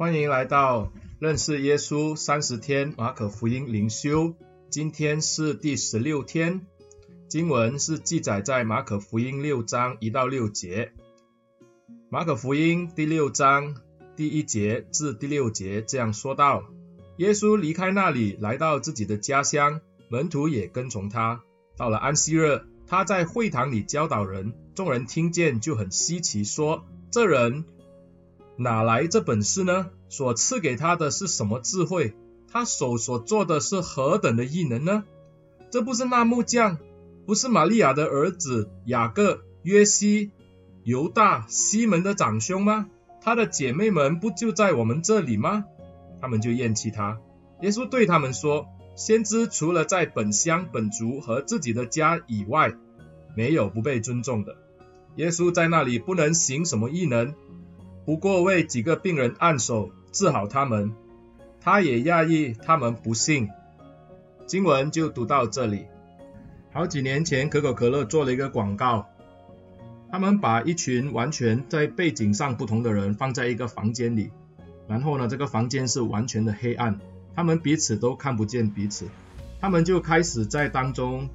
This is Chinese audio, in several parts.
欢迎来到认识耶稣三十天马可福音灵修，今天是第十六天，经文是记载在马可福音六章一到六节。马可福音第六章第一节至第六节这样说道：耶稣离开那里，来到自己的家乡，门徒也跟从他。到了安息日，他在会堂里教导人，众人听见就很稀奇，说：这人哪来这本事呢？所赐给他的是什么智慧？他手所做的是何等的异能呢？这不是那木匠，不是玛利亚的儿子雅各、约西、犹大、西门的长兄吗？他的姐妹们不就在我们这里吗？他们就厌弃他。耶稣对他们说：先知除了在本乡本族和自己的家以外，没有不被尊重的。耶稣在那里不能行什么异能。不过为几个病人按手治好他们，他也讶异他们不信。经文就读到这里。好几年前，可口可乐做了一个广告，他们把一群完全在背景上不同的人放在一个房间里，然后呢，这个房间是完全的黑暗，他们彼此都看不见彼此，他们就开始在当中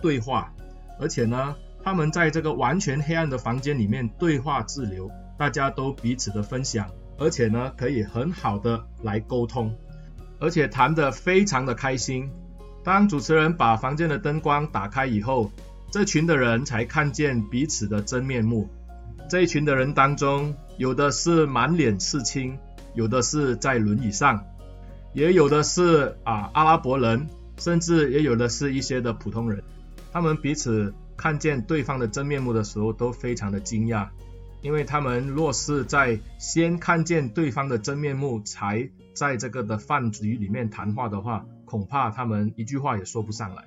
对话，而且呢，他们在这个完全黑暗的房间里面对话自流。大家都彼此的分享，而且呢，可以很好的来沟通，而且谈得非常的开心。当主持人把房间的灯光打开以后，这群的人才看见彼此的真面目。这一群的人当中，有的是满脸刺青，有的是在轮椅上，也有的是啊阿拉伯人，甚至也有的是一些的普通人。他们彼此看见对方的真面目的时候，都非常的惊讶。因为他们若是在先看见对方的真面目，才在这个的饭局里面谈话的话，恐怕他们一句话也说不上来。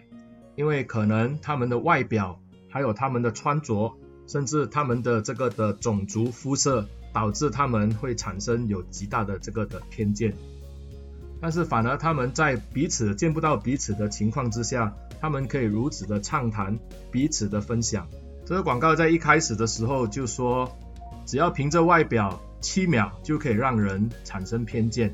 因为可能他们的外表，还有他们的穿着，甚至他们的这个的种族肤色，导致他们会产生有极大的这个的偏见。但是反而他们在彼此见不到彼此的情况之下，他们可以如此的畅谈彼此的分享。这个广告在一开始的时候就说。只要凭着外表，七秒就可以让人产生偏见。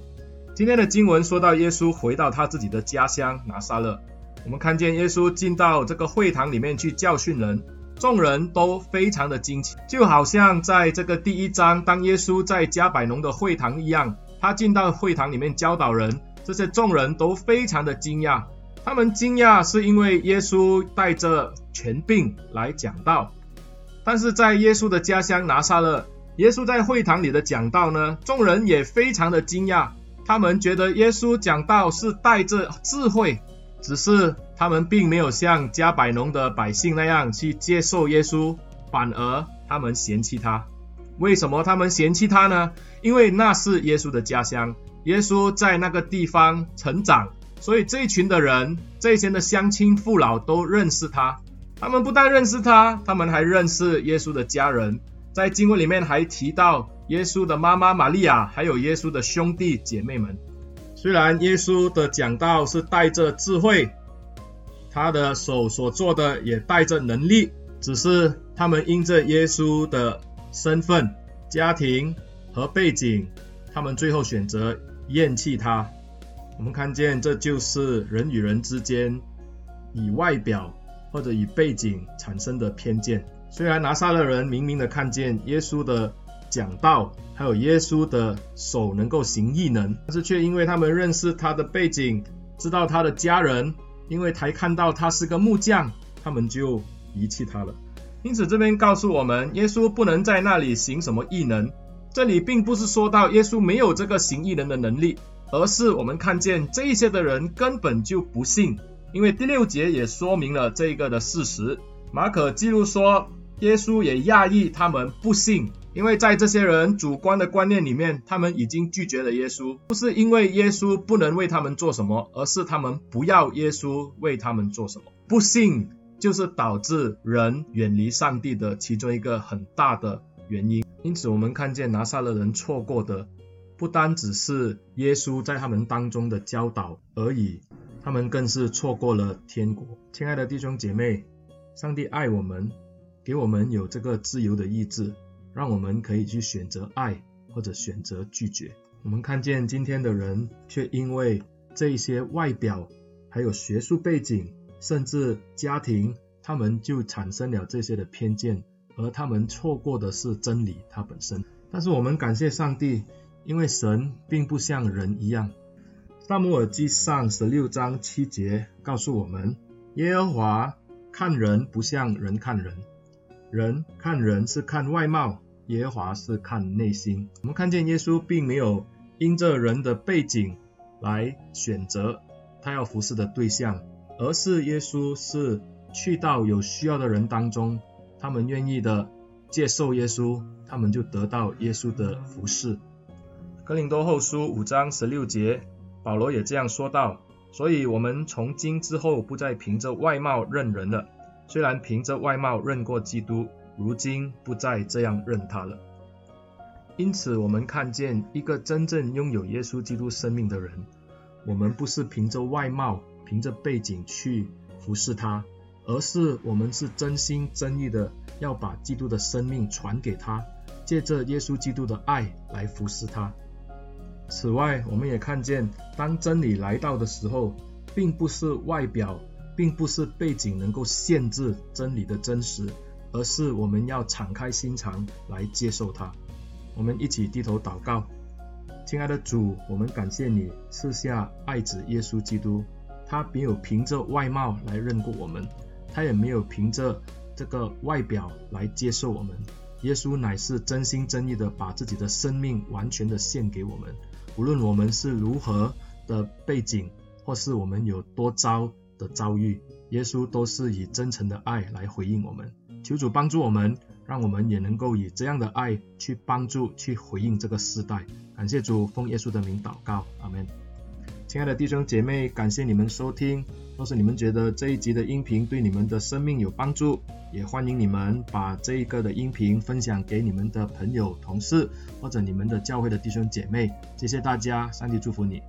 今天的经文说到耶稣回到他自己的家乡拿撒勒，我们看见耶稣进到这个会堂里面去教训人，众人都非常的惊奇，就好像在这个第一章，当耶稣在加百农的会堂一样，他进到会堂里面教导人，这些众人都非常的惊讶。他们惊讶是因为耶稣带着权柄来讲道。但是在耶稣的家乡拿撒勒，耶稣在会堂里的讲道呢，众人也非常的惊讶，他们觉得耶稣讲道是带着智慧，只是他们并没有像加百农的百姓那样去接受耶稣，反而他们嫌弃他。为什么他们嫌弃他呢？因为那是耶稣的家乡，耶稣在那个地方成长，所以这一群的人，这些的乡亲父老都认识他。他们不但认识他，他们还认识耶稣的家人。在经文里面还提到耶稣的妈妈玛利亚，还有耶稣的兄弟姐妹们。虽然耶稣的讲道是带着智慧，他的手所做的也带着能力，只是他们因着耶稣的身份、家庭和背景，他们最后选择厌弃他。我们看见这就是人与人之间以外表。或者以背景产生的偏见。虽然拿撒勒人明明的看见耶稣的讲道，还有耶稣的手能够行异能，但是却因为他们认识他的背景，知道他的家人，因为才看到他是个木匠，他们就遗弃他了。因此这边告诉我们，耶稣不能在那里行什么异能。这里并不是说到耶稣没有这个行异能的能力，而是我们看见这一些的人根本就不信。因为第六节也说明了这个的事实，马可记录说，耶稣也讶异他们不信，因为在这些人主观的观念里面，他们已经拒绝了耶稣，不是因为耶稣不能为他们做什么，而是他们不要耶稣为他们做什么。不信就是导致人远离上帝的其中一个很大的原因。因此，我们看见拿撒勒人错过的，不单只是耶稣在他们当中的教导而已。他们更是错过了天国。亲爱的弟兄姐妹，上帝爱我们，给我们有这个自由的意志，让我们可以去选择爱或者选择拒绝。我们看见今天的人却因为这一些外表，还有学术背景，甚至家庭，他们就产生了这些的偏见，而他们错过的是真理它本身。但是我们感谢上帝，因为神并不像人一样。撒母耳记上十六章七节告诉我们，耶和华看人不像人看人，人看人是看外貌，耶和华是看内心。我们看见耶稣并没有因着人的背景来选择他要服侍的对象，而是耶稣是去到有需要的人当中，他们愿意的接受耶稣，他们就得到耶稣的服侍。哥林多后书五章十六节，保罗也这样说道：所以我们从今之后不再凭着外貌认人了，虽然凭着外貌认过基督，如今不再这样认他了。因此，我们看见一个真正拥有耶稣基督生命的人，我们不是凭着外貌、凭着背景去服侍他。而是我们是真心真意的要把基督的生命传给他，借着耶稣基督的爱来服侍他。此外，我们也看见，当真理来到的时候，并不是外表，并不是背景能够限制真理的真实，而是我们要敞开心肠来接受它。我们一起低头祷告，亲爱的主，我们感谢你赐下爱子耶稣基督，他没有凭着外貌来认过我们。他也没有凭着这个外表来接受我们，耶稣乃是真心真意的把自己的生命完全的献给我们。无论我们是如何的背景，或是我们有多糟的遭遇，耶稣都是以真诚的爱来回应我们。求主帮助我们，让我们也能够以这样的爱去帮助、去回应这个时代。感谢主，奉耶稣的名祷告，阿门。亲爱的弟兄姐妹，感谢你们收听。若是你们觉得这一集的音频对你们的生命有帮助，也欢迎你们把这一个的音频分享给你们的朋友、同事或者你们的教会的弟兄姐妹。谢谢大家，上帝祝福你。